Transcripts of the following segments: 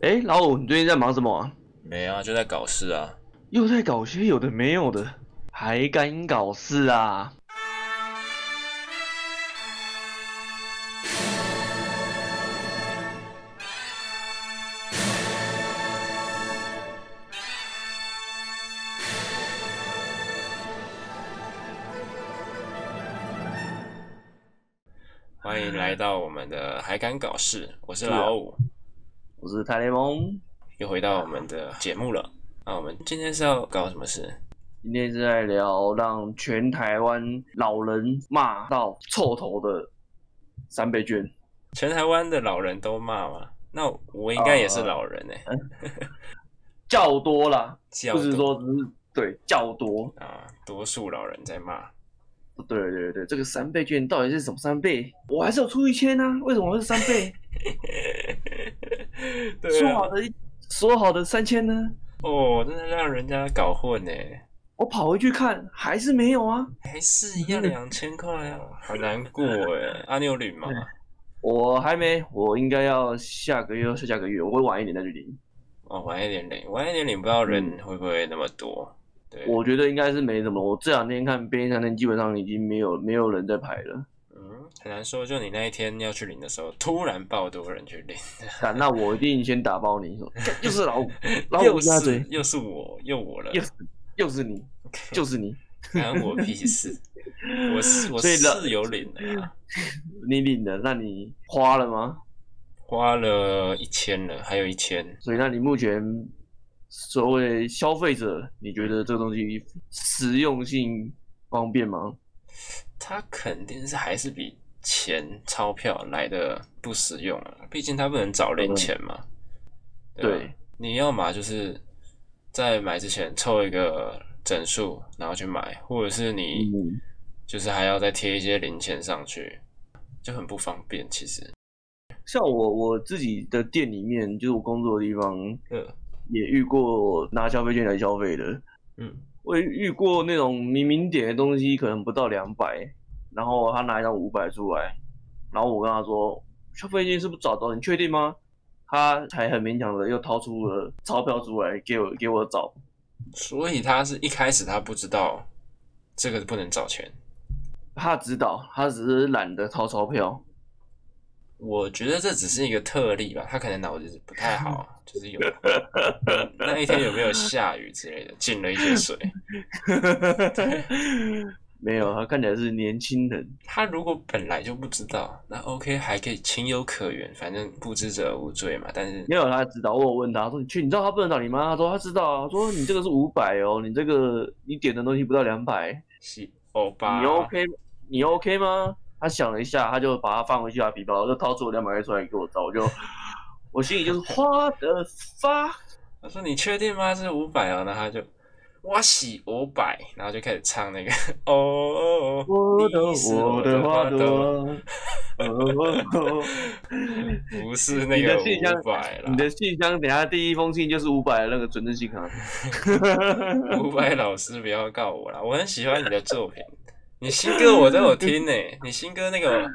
哎，老五，你最近在忙什么啊？没啊，就在搞事啊。又在搞些有的没有的，还敢搞事啊？欢迎来到我们的还敢搞事，我是老五，我是泰雷蒙，又回到我们的节目了。那我们今天是要搞什么事？今天是在聊让全台湾老人骂到臭头的三倍券。全台湾的老人都骂吗？那我应该也是老人哎、较多啦，较不是多说只是对较多。啊，多数老人在骂。对对对，这个三倍券到底是什么三倍？我还是有出一千啊，为什么会是三倍？对啊说好，的一说好的三千呢？哦，真的让人家搞混呢，我跑回去看还是没有啊。还是要两千块啊，好难过哎。阿、你有领吗？我还没，我应该要下个月或下下个月，我会晚一点再去领。哦，晚一点领，晚一点领，不知道人会不会那么多。对，我觉得应该是没什么。我这两天看便利商店基本上已经没有没有人在排了。嗯，很难说。就你那一天要去领的时候，突然爆多人去领，啊，那我一定先打包你，说又是老五，老又五鸭嘴是，又是我，又我了，又是又是你，就是你，关我屁事。我是我是有领的啦，你领的，那你花了吗？花了一千了，还有一千。所以那你目前所谓消费者，你觉得这个东西实用性方便吗？它肯定是还是比钱钞票来的不实用啊，毕竟它不能找零钱嘛。吧对，你要嘛就是在买之前凑一个整数，然后去买，或者是你嗯，就是还要再贴一些零钱上去，就很不方便。其实，像我我自己的店里面，就是我工作的地方，呃，也遇过拿消费券来消费的。嗯，我也遇过那种明明点的东西可能不到两百，然后他拿一张五百出来，然后我跟他说消费券是不是找到？你确定吗？他才很勉强的又掏出了钞票出来给我给我找。所以他是一开始他不知道这个不能找钱。他知道，他只是懒得掏钞票。我觉得这只是一个特例吧，他可能脑子不太好，就是有那一天有没有下雨之类的，进了一些水。没有，他看起来是年轻人。他如果本来就不知道，那 OK 还可以情有可原，反正不知者无罪嘛。但是没有，他知道。我有问他说：“你去，你知道他不能找你吗？”他说：“他知道啊。”说：“你这个是五百哦，你这个你点的东西不到两百。”是欧巴，你 OK 你 OK 吗？他想了一下，他就把它放回去他皮包，就掏出两百块出来给我找，我就我心里就是 花的发，他说你确定吗？这是五百哦，然后他就我喜五百，然后就开始唱那个哦哦哦，我的我的花朵，不是那你个五百了你，的信箱等下第一封信就是五百的那个准证信卡。五百老师不要告我啦，我很喜欢你的作品，你新歌我都有听呢、你新歌那个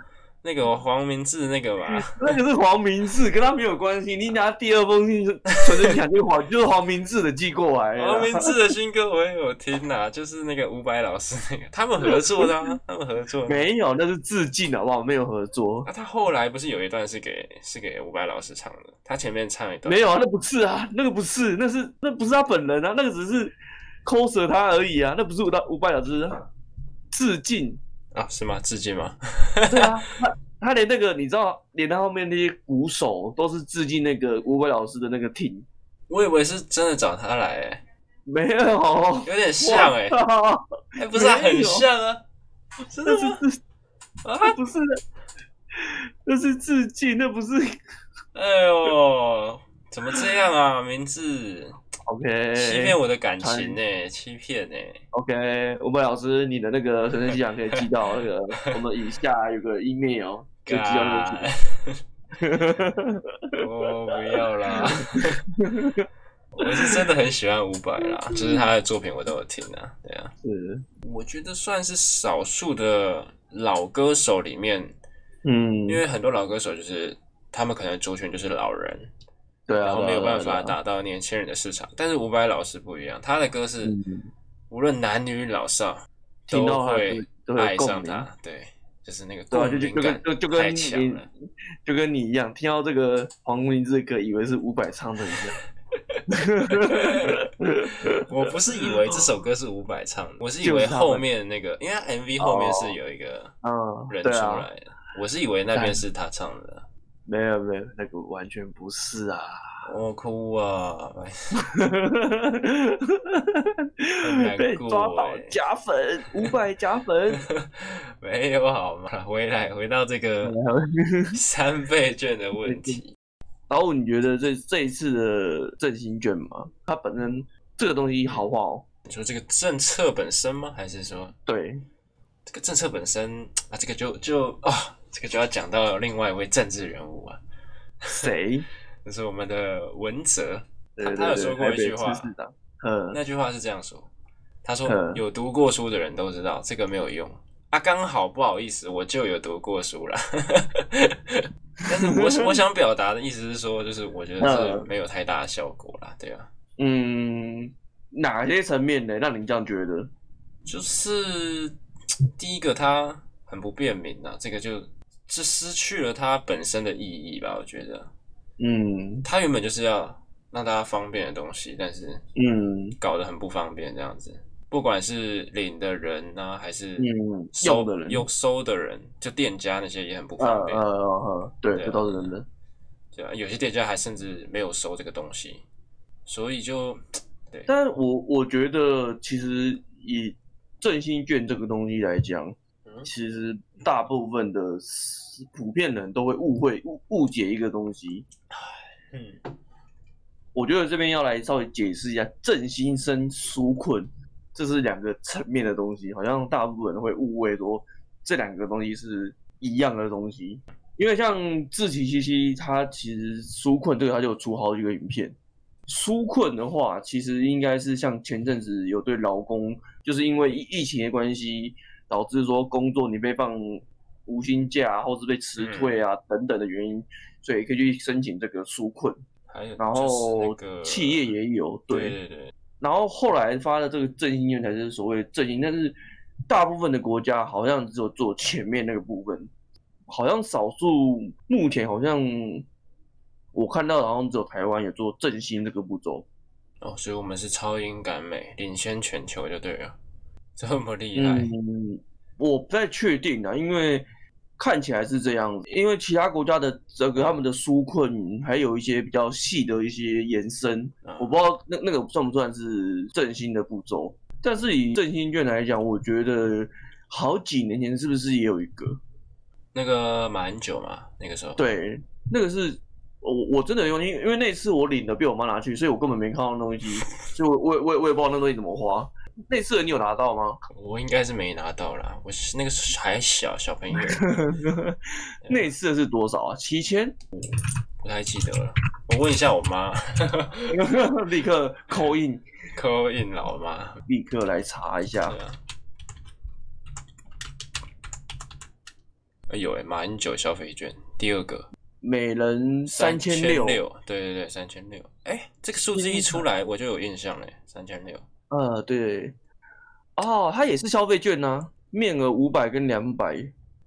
那个黄明志那个吧，那个是黄明志，跟他没有关系。你拿第二封信存证信函就是黄就是黄明志的寄过来。黄明志的新歌我也有听呐、就是那个伍佰老师那个，他们合作的、啊，他们合作的。没有，那是致敬好不好？没有合作。啊，他后来不是有一段是给是给伍佰老师唱的，他前面唱一段没有啊，那不是啊，那个不是，那是那不是他本人啊，那个只是 coser 他而已啊，那不是伍代伍佰老师致敬。啊，是吗？致敬吗？对啊，他他连那个你知道，连他后面那些鼓手都是致敬那个吴伟老师的那个 team。我以为是真的找他来、欸，没有，有点像哎、哎、不是、啊、很像啊，真的？是致，啊，不是，那是致敬，那不是。哎呦，怎么这样啊？明志 OK，欺骗我的感情呢、欺骗呢、OK，伍佰老师，你的那个存证信函可以寄到那个 我们以下有个 email，可以寄到那个去。哦，不要啦！我是真的很喜欢伍佰啦，就是他的作品我都有听啊，对啊，是，我觉得算是少数的老歌手里面，嗯，因为很多老歌手就是他们可能族群就是老人，对啊，然后没有办法打到年轻人的市场。但是伍佰老师不一样，他的歌是嗯无论男女老少听到他都会都爱上他，对，就是那个对啊，就就就共鸣感太强了。就跟你一样，听到这个黄明志的歌，以为是伍佰唱的一样。我不是以为这首歌是伍佰唱的，我是以为后面那个，因为他 MV 后面是有一个嗯，人出来的，我是以为那边是他唱的。没有没有，那个完全不是啊。我哭啊！被抓到欸假粉，五百假粉。没有好吗？回来回到这个 三倍券的问题，然后你觉得这这一次的振兴券嘛，它本身这个东西好不好？你说这个政策本身吗？还是说对，这个政策本身啊？这个就就啊，这个就要讲到另外一位政治人物啊，谁？就是我们的文哲。对对对，他有说过一句话。嗯，那句话是这样说，他说嗯有读过书的人都知道这个没有用啊，刚好不好意思，我就有读过书啦。但是我我想表达的意思是说，就是我觉得这嗯没有太大的效果啦，对啊，嗯，哪些层面呢？让你这样觉得？就是第一个他很不便民啊，这个就这失去了它本身的意义吧，我觉得嗯它原本就是要让大家方便的东西，但是嗯搞得很不方便这样子。不管是领的人呢、还是嗯，收用的人，用收的人，就店家那些也很不呃方便。呃呃，对，对啊这倒是真的。对啊，有些店家还甚至没有收这个东西，所以就对但我我觉得，其实以振兴券这个东西来讲，嗯其实大部分的普遍人都会误会误误解一个东西。嗯我觉得这边要来稍微解释一下，振兴生纾困，这是两个层面的东西，好像大部分人会误会说这两个东西是一样的东西。因为像志奇七七，他其实纾困这个他就有出好几个影片。纾困的话，其实应该是像前阵子有对劳工，就是因为疫疫情的关系，导致说工作你被放无薪假，或是被辞退啊、等等的原因，所以可以去申请这个纾困。还有然就是后那个企业也有，对对对，然后后来发的这个振兴券才是所谓振兴，但是大部分的国家好像只有做前面那个部分，好像少数目前好像我看到好像只有台湾有做振兴这个步骤。哦，所以我们是超英赶美，领先全球就对了，这么厉害，嗯，我不太确定啊，因为看起来是这样，因为其他国家的这个他们的纾困还有一些比较细的一些延伸，嗯我不知道那那个算不算是振兴的步骤。但是以振兴券来讲，我觉得好几年前是不是也有一个？那个马英九嘛，那个时候，对，那个是我我真的用，因为因为那次我领的被我妈拿去，所以我根本没看到那东西，所以我我我也不知道那东西怎么花。那次你有拿到吗？我应该是没拿到啦，我是那个时候还小小朋友，那次是多少啊？七千？不太记得了，我问一下我妈立刻扣印，，call in 老妈，立刻来查一下。啊。哎呦哎，马英九消费券第二个每人三千六六，，对对对，三千六。哎，这个数字一出来我就有印象嘞，三千六。呃，对，哦，它也是消费券呢、面额五百跟两百，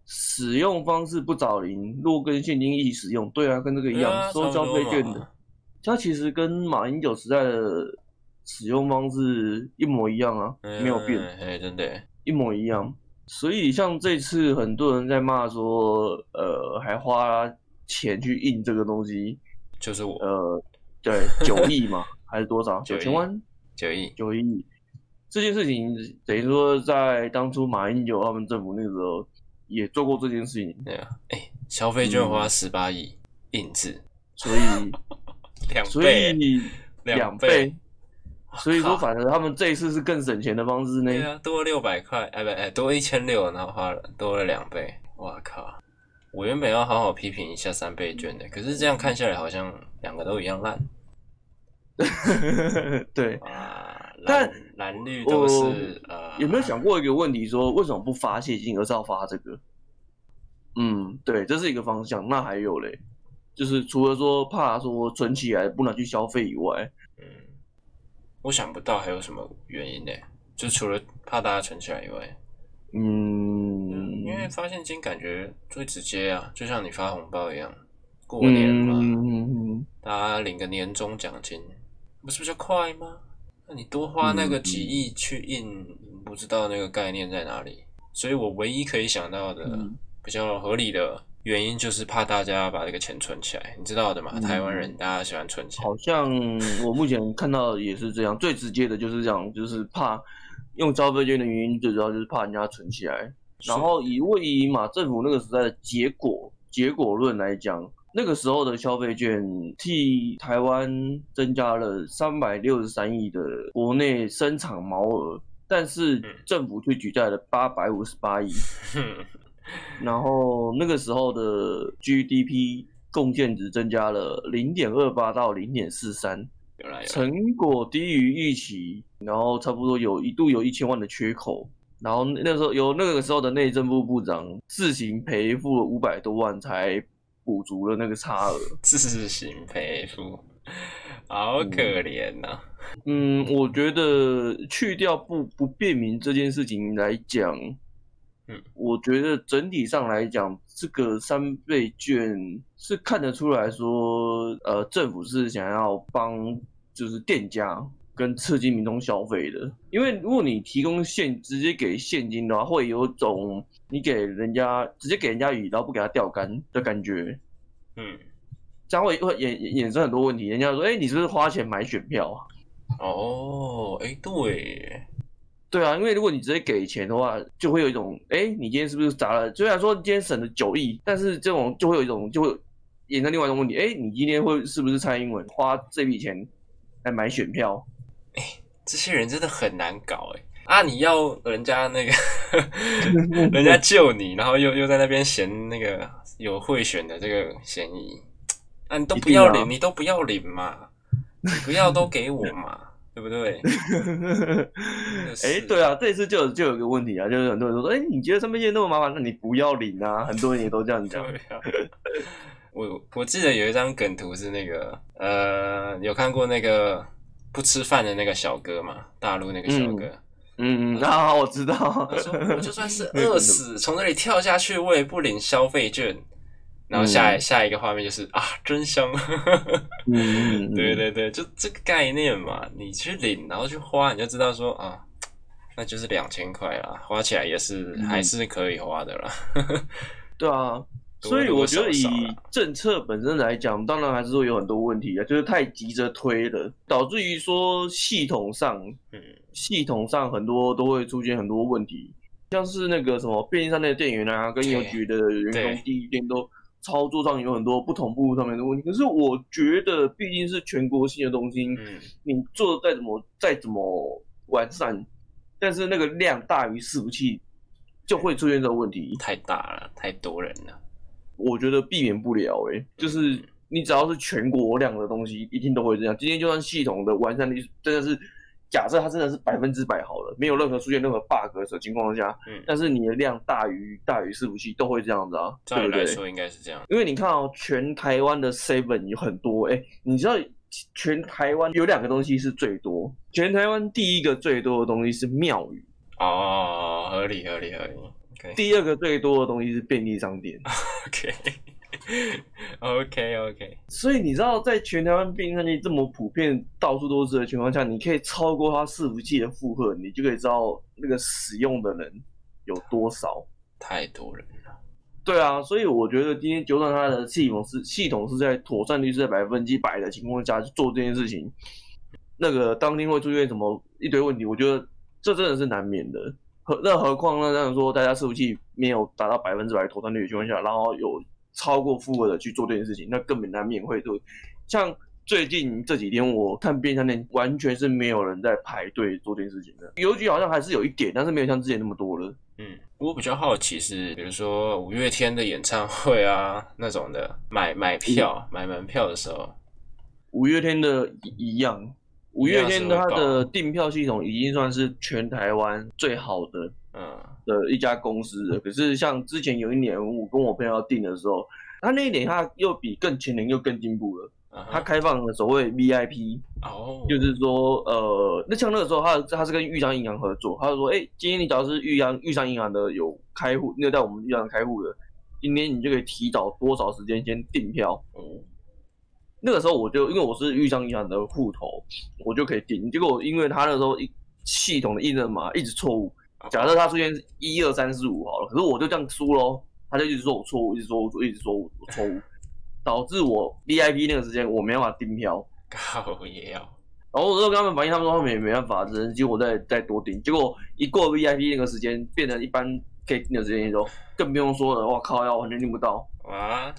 使用方式不找零，若跟现金一起使用，对啊，跟这个一样，啊收消费券的它其实跟马英九时代的使用方式一模一样啊，没有变，真的，一模一样。所以像这次很多人在骂说，呃，还花钱去印这个东西，就是我呃，对，九 亿嘛，还是多少？九千万？九亿，九亿。这件事情，等于说在当初马英九他们政府那个时候也做过这件事情，对啊，哎，消费券嗯花十八亿印制，所以 两所倍以两两倍，所以说反正他们这一次是更省钱的方式呢。对啊，多六百块，哎不哎，多一千六，然后花了多了两倍，哇靠！我原本要好好批评一下三倍券的，可是这样看下来好像两个都一样烂。对，啊，但蓝蓝绿都是呃，有没有想过一个问题，说为什么不发现金，而是要发这个？嗯，对，这是一个方向。那还有嘞，就是除了说怕说存起来不能去消费以外，嗯，我想不到还有什么原因呢？就除了怕大家存起来以外，嗯，因为发现金感觉最直接啊，就像你发红包一样，过年嘛，嗯，大家领个年终奖金，不是比较快吗？那你多花那个几亿去印，不知道那个概念在哪里。所以我唯一可以想到的嗯比较合理的原因，就是怕大家把这个钱存起来，你知道的嘛？嗯台湾人大家喜欢存钱，好像我目前看到的也是这样，最直接的就是这样，就是怕用消费券的原因，最主要就是怕人家存起来。然后以位于马政府那个时代的结果结果论来讲，那个时候的消费券替台湾增加了三百六十三亿的国内生产毛额，但是政府却举债了八百五十八亿，然后那个时候的 GDP 贡献值增加了零点二八到零点四三，成果低于预期，然后差不多有一度有一千万的缺口，然后那时候由那个时候的内政部部长自行赔付了五百多万才补足了那个差额。自行赔付，好可怜呐、嗯，我觉得去掉不不便民这件事情来讲，嗯，我觉得整体上来讲，这个三倍券是看得出来说，呃，政府是想要帮就是店家跟刺激民众消费的。因为如果你提供现直接给现金的话，会有种你给人家直接给人家鱼，然后不给他钓竿的感觉，嗯，这样会会衍衍生很多问题。人家说，哎、你是不是花钱买选票啊？哦，哎、对，对啊，因为如果你直接给钱的话，就会有一种，哎，你今天是不是砸了？虽然说今天省了九亿，但是这种就会有一种，就会衍生另外一种问题，哎，你今天会是不是蔡英文花这笔钱来买选票？这些人真的很难搞哎。啊！你要人家那个，人家救你，然后又又在那边嫌那个有贿选的这个嫌疑，啊，你都不要领，啊你都不要领嘛，你不要都给我嘛，对不对？哎，对啊，这次就有就有个问题啊，就是很多人都说，哎，你觉得三倍券那么麻烦，那你不要领啊，很多人也都这样讲。我我记得有一张梗图是那个呃，有看过那个不吃饭的那个小哥嘛，大陆那个小哥，嗯，啊，我知道他。说我就算是饿死，从那里跳下去，我也不领消费券。然后下一、下一个画面就是啊，真香！嗯，对对对，就这个概念嘛，你去领，然后去花，你就知道说啊，那就是两千块啦，花起来也是、嗯还是可以花的啦。对啊，多所以我觉得以政策本身来讲，当然还是会有很多问题啊，就是太急着推了，导致于说系统上嗯系统上很多都会出现很多问题，像是那个什么便利商店的店员啊，跟邮局的员工第一天都操作上有很多不同步上面的问题。可是我觉得毕竟是全国性的东西，嗯，你做的再怎么再怎么完善，但是那个量大于伺服器，就会出现这个问题。太大了，太多人了。我觉得避免不了、欸，就是你只要是全国量的东西，一定都会这样。今天就算系统的完善率真的是，假设它真的是百分之百好了，没有任何出现任何 bug 的情况下，嗯，但是你的量大于大于伺服器，都会这样子啊，照对不对？理来说应该是这样。因为你看哦，全台湾的 Seven 有很多，哎、你知道全台湾有两个东西是最多，全台湾第一个最多的东西是庙宇，哦，合理合理合理。OK 第二个最多的东西是便利商店。OK OK OK，所以你知道，在全台湾便利商店这么普遍、到处都是的情况下，你可以超过它伺服器的负荷，你就可以知道那个使用的人有多少。太多人了。对啊，所以我觉得今天就算它的系统是系统是在妥善率是在百分之百的情况下去做这件事情，那个当天会出现什么一堆问题，我觉得这真的是难免的。何那何况呢？这样说，大家伺服器没有达到百分之百妥善率的情况下，然后有超过负荷的去做这件事情，那根本难免会就像最近这几天，我看便利商店完全是没有人在排队做这件事情的。邮局好像还是有一点，但是没有像之前那么多了。嗯，我比较好奇是，比如说五月天的演唱会啊那种的，买买票、买门票的时候，五月天的一一样，五月天它的订票系统已经算是全台湾最好的嗯。的一家公司了。可是像之前有一年，我跟我朋友要订的时候，他那一年他又比更前年又更进步了，他开放了所谓 VIP，哦，就是说呃，那像那个时候他他是跟豫章银行合作，他就说，哎、今天你只要是豫章豫章银行的有开户，那个在我们豫章开户的，今天你就可以提早多少时间先订票。哦那个时候我就因为我是豫商银行的户头，我就可以订。结果因为他那时候一系统的验证码一直错误，假设他出现一二三四五好了，可是我就这样输喽，他就一直说我错误，一直说我一直说我错误，导致我 VIP 那个时间我没办法订票。靠也要，然后我就跟他们反映，他们说他们也没办法，只能结果再再多订。结果一过 VIP 那个时间，变成一般可以订的时间之后，更不用说了，哇靠，要完全订不到。哇，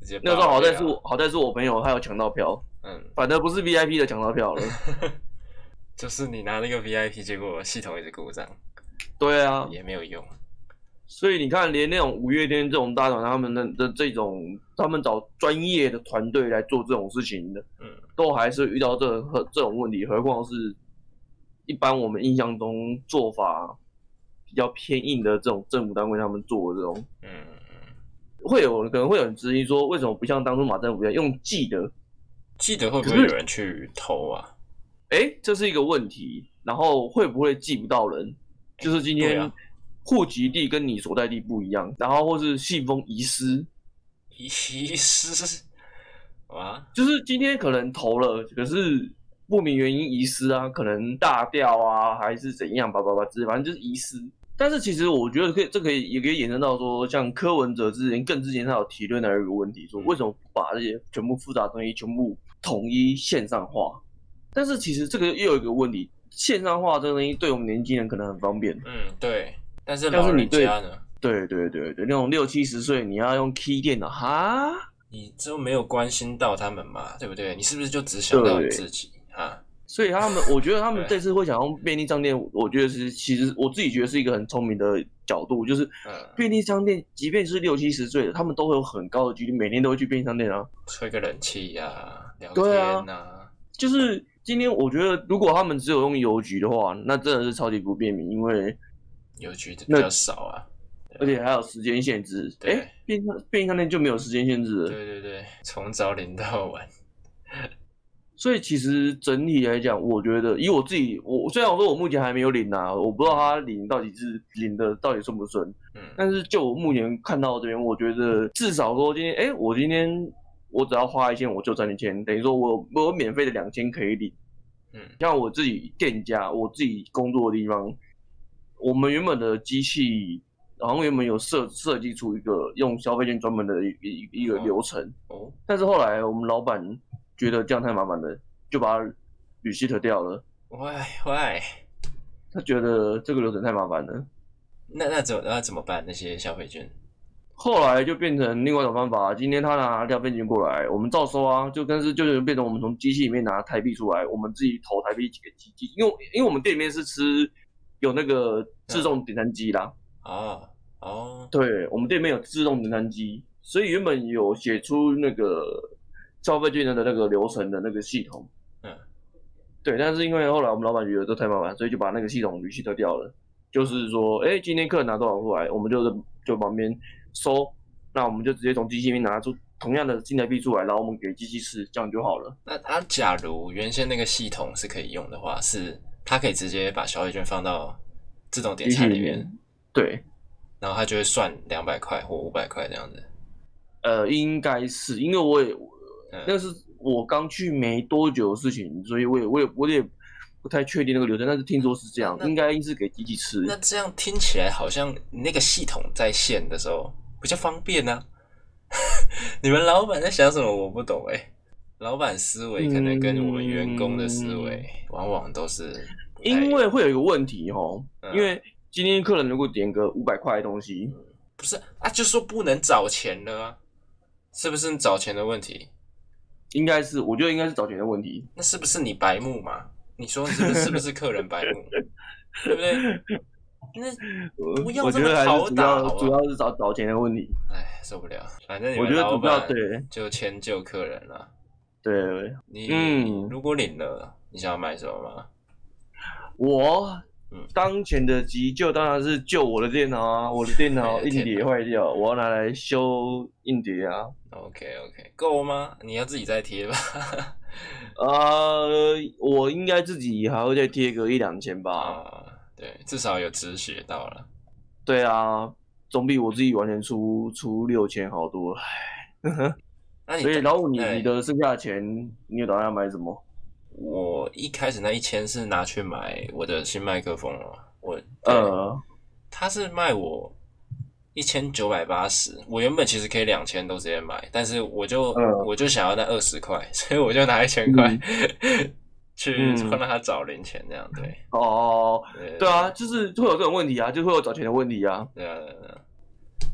直接那个时候好在是我，好在是我朋友他有抢到票，嗯，反正不是 VIP 的抢到票了。就是你拿那个 VIP，结果系统一直故障，对啊，也没有用。所以你看，连那种五月天这种大团，他们的的这种，他们找专业的团队来做这种事情的，嗯，都还是遇到这这种问题，何况是一般我们印象中做法比较偏硬的这种政府单位他们做的这种，嗯，会有可能会有人质疑说，为什么不像当初马政府一样用记得？记得会不会有人去偷啊？哎，这是一个问题。然后会不会记不到人？就是今天啊户籍地跟你所在地不一样，然后或是信封遗失，遗失，啊，就是今天可能投了，可是不明原因遗失啊，可能大掉啊，还是怎样，叭叭叭之类，反正就是遗失。但是其实我觉得可以，这可以也可以延伸到说，像柯文哲之前更之前他有提论到一个问题，说为什么不把这些全部复杂的东西全部统一线上化？但是其实这个又有一个问题，线上化这个东西对我们年轻人可能很方便，嗯，对。但是老人但是你对家呢？对对对对，那种六七十岁你要用 key 电脑，哈，你就没有关心到他们嘛，对不对？你是不是就只想到你自己啊？所以他们，我觉得他们这次会想用便利商店，我觉得是其实我自己觉得是一个很聪明的角度，就是嗯，便利商店，即便是六七十岁的，他们都会有很高的几率每天都会去便利商店啊。吹个冷气呀、聊天呐、就是今天我觉得，如果他们只有用邮局的话，那真的是超级不便民，因为邮局的比较少啊。而且还有时间限制。对哎，便便利商店就没有时间限制了。对对对，从早领到晚。所以其实整体来讲，我觉得以我自己，我虽然我说我目前还没有领啊，我不知道他领到底是领的到底顺不顺，嗯，但是就我目前看到这边，我觉得至少说今天，哎，我今天我只要花一千，我就赚一千，等于说我我有免费的两千可以领。嗯像我自己店家，我自己工作的地方，我们原本的机器，好像原本有设设计出一个用消费券专门的一一一个哦流程，哦，但是后来我们老板觉得这样太麻烦了，就把它 reset 掉了。喂喂，他觉得这个流程太麻烦了，那那怎么那怎么办？那些消费券？后来就变成另外一种方法。今天他拿料费金过来，我们照收啊，就跟是就是变成我们从机器里面拿台币出来，我们自己投台币给机器，因为因为我们店里面是吃有那个自动点餐机啦，啊哦，对我们店里面有自动点餐机，所以原本有写出那个消费券的那个流程的那个系统，嗯，对，但是因为后来我们老板觉得这太麻烦，所以就把那个系统 reset 掉了。就是说，哎，今天客人拿多少出来，我们就就旁边收，那我们就直接从机器里面拿出同样的新台币出来，然后我们给机器吃，这样就好了。那啊，假如原先那个系统是可以用的话，是它可以直接把消费券放到自动点餐里面，里面，对，然后它就会算两百块或五百块这样子。呃，应该是因为我也嗯那是我刚去没多久的事情，所以我也我也我也不太确定那个流程，但是听说是这样，应该是给机器吃。那这样听起来好像那个系统在线的时候比较方便呢、你们老板在想什么？我不懂哎、老板思维可能跟我们员工的思维往往都是因为会有一个问题哦，嗯因为今天客人如果点个五百块的东西，不是啊，就说不能找钱了啊，是不是找钱的问题？应该是我觉得应该是找钱的问题。那是不是你白目嘛？你说是不是是不是客人白目？对不对？那我不要我觉得还这么好是主要主要是找找钱的问题。哎，受不了。反正你我觉得主要对就迁就客人了。对，你、嗯如果领了，你想要买什么吗？我嗯当前的急救当然是救我的电脑啊，我的电脑 硬碟坏掉，我要拿来修硬碟啊。OK OK，够吗？你要自己再贴吧。呃，我应该自己还会再贴个一两千吧。啊，对，至少有止血到了。对啊，总比我自己完全出出六千好多。唉 那你所以老五，你哎你的剩下的钱，你有打算要买什么？我一开始那一千是拿去买我的新麦克风了，我呃，他是卖我一千九百八十，我原本其实可以两千都直接买，但是我就、嗯我就想要那二十块，所以我就拿一千块、去嗯帮他找零钱，这样对。哦，对对啊，就是会有这种问题啊，就会有找钱的问题啊。对啊，对啊对啊。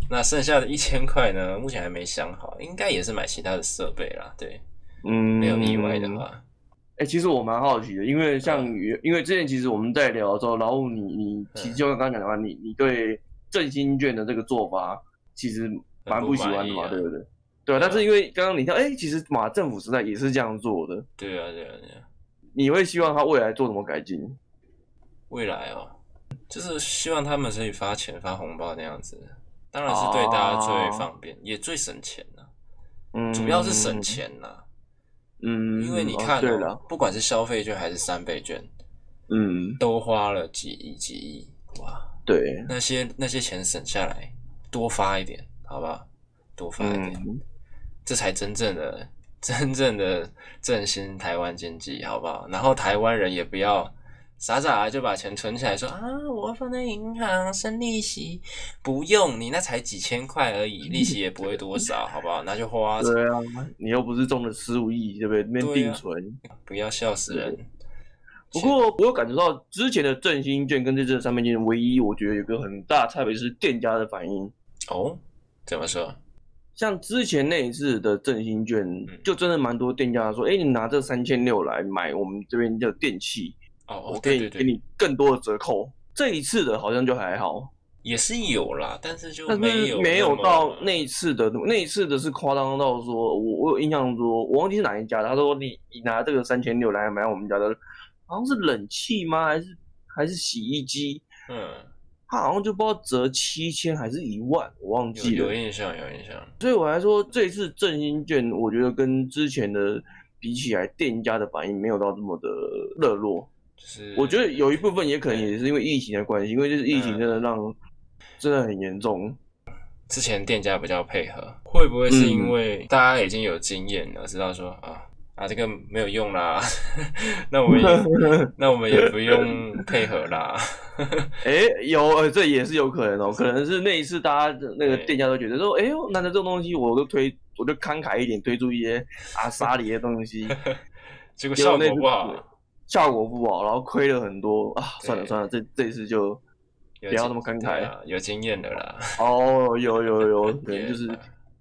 那剩下的一千块呢？目前还没想好，应该也是买其他的设备啦。对，嗯，没有意外的话，哎、其实我蛮好奇的，因为像嗯。因为之前其实我们在聊的时候，然后你你其实就像刚刚讲的话，你你对振兴券的这个做法其实蛮不喜欢的嘛，对不对？对啊，但是因为刚刚你看，哎、其实马政府时代也是这样做的，对啊，对啊，对啊。你会希望他未来做什么改进？未来哦，就是希望他们可以发钱发红包那样子，当然是对大家最方便，也最省钱呐、嗯，主要是省，钱呐、嗯，因为你看、不管是消费券还是三倍券，嗯，都花了几亿几亿，哇，对，那些那些钱省下来，多发一点，好不好？多发一点，嗯，这才真正的 真正的振兴台湾经济，好不好？然后台湾人也不要傻傻的就把钱存起来说，啊，我要放在银行生利息，不用，你那才几千块而已，利息也不会多少，好不好？拿去花，对啊，你又不是中了十五亿，对不对？那定存。不要笑死人。不过我有感觉到之前的振兴券跟这次的三倍券，唯一我觉得有个很大的差别是店家的反应。哦，怎么说？像之前那一次的振兴券，嗯就真的蛮多店家说，哎、你拿这三千六来买我们这边的电器，哦哦，我可以给你更多的折扣。这一次的好像就还好，也是有啦，但是就但没有是没有到那一次的那一次的是夸张到说，我我有印象说，我忘记是哪一家的，他说你你拿这个三千六来买我们家的，好像是冷气吗？还是还是洗衣机？嗯，他好像就不知道折七千还是一万，我忘记了有。印象有印象。所以我还说这一次振兴券，我觉得跟之前的比起来，店家的反应没有到这么的热络。就是我觉得有一部分也可能也是因为疫情的关系，因为就是疫嗯情真的让真的很严重。之前店家比较配合，会不会是嗯因为大家已经有经验了，知道说啊啊这个没有用啦，那我们也 那我们也不用配合啦。哎、有呃，这也是有可能哦，可能是那一次大家的那个店家都觉得说，哎呦，难得这种东西我都推，我就慷慨一点推出一些阿萨里的东西，结果效果不好，效果不好，然后亏了很多啊。算了算了，这这一次就不要那么慷慨有经验的啦。哦，有有有，可能 就是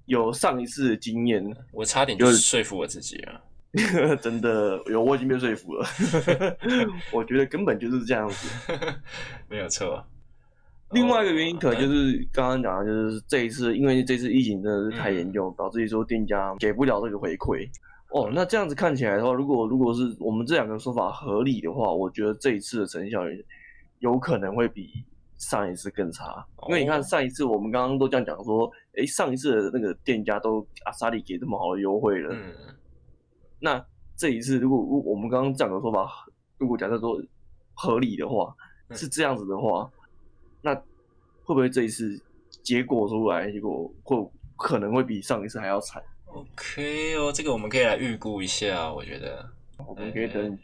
有上一次的经验，我差点就就是说服我自己啊。真的有，我已经被说服了。我觉得根本就是这样子。没有错。另外一个原因哦可能就是刚刚讲的，就是这一次，因为这次疫情真的是太严重，导致于说店家给不了这个回馈。哦，那这样子看起来的话，如果如果是我们这两个说法合理的话，我觉得这一次的成效也有可能会比上一次更差。因为你看哦上一次我们刚刚都这样讲说，诶，上一次的那个店家都阿萨利给这么好的优惠了，嗯，那这一次，如果如果我们刚刚讲的说法，如果假设说合理的话，嗯是这样子的话，那会不会这一次结果出来，结果会可能会比上一次还要惨？OK 哦，这个我们可以来预估一下，我觉得。我们可以哎等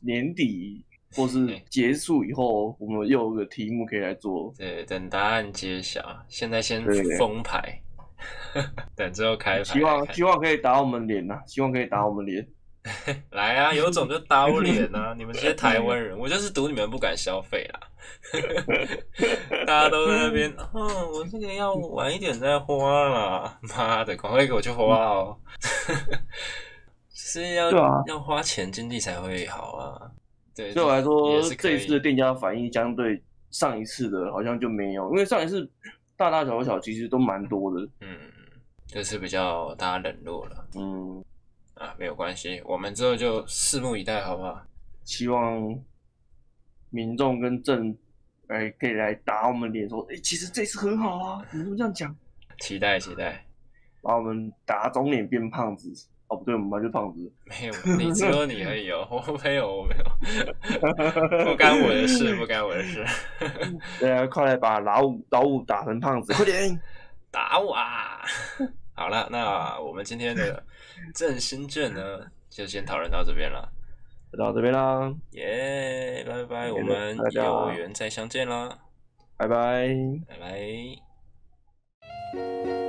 年底或是 结束以后，我们又有个题目可以来做。对，等答案揭晓，现在先封牌，等之后开牌。希望希望可以打我们脸呐、希望可以打我们脸。来啊，有种就打我脸啊！你们这些台湾人，我就是赌你们不敢消费啦。大家都在那边，嗯，我这个要晚一点再花啦。妈的，赶快给我去花哦！是要、啊要花钱，经济才会好啊。对，对我来说这一次的店家反应相对上一次的好像就没有，因为上一次大大小小其实都蛮多的。嗯，就是比较大家冷落了嗯，啊，没有关系，我们之后就拭目以待，好不好？希望民众跟政，哎，可以来打我们脸，说，哎，其实这次很好啊，你们这样讲，期待期待，把我们打肿脸变胖子。哦，不对，我们班就胖子。没有，你只有你而已哦，我没有，我没有，不干我的事，不干我的事。对啊，快来把老五老五打成胖子，快点打我啊！好了，那我们今天的振兴卷呢，就先讨论到这边了，就到这边啦，耶，拜拜，我们有缘再相见啦，拜拜，拜拜。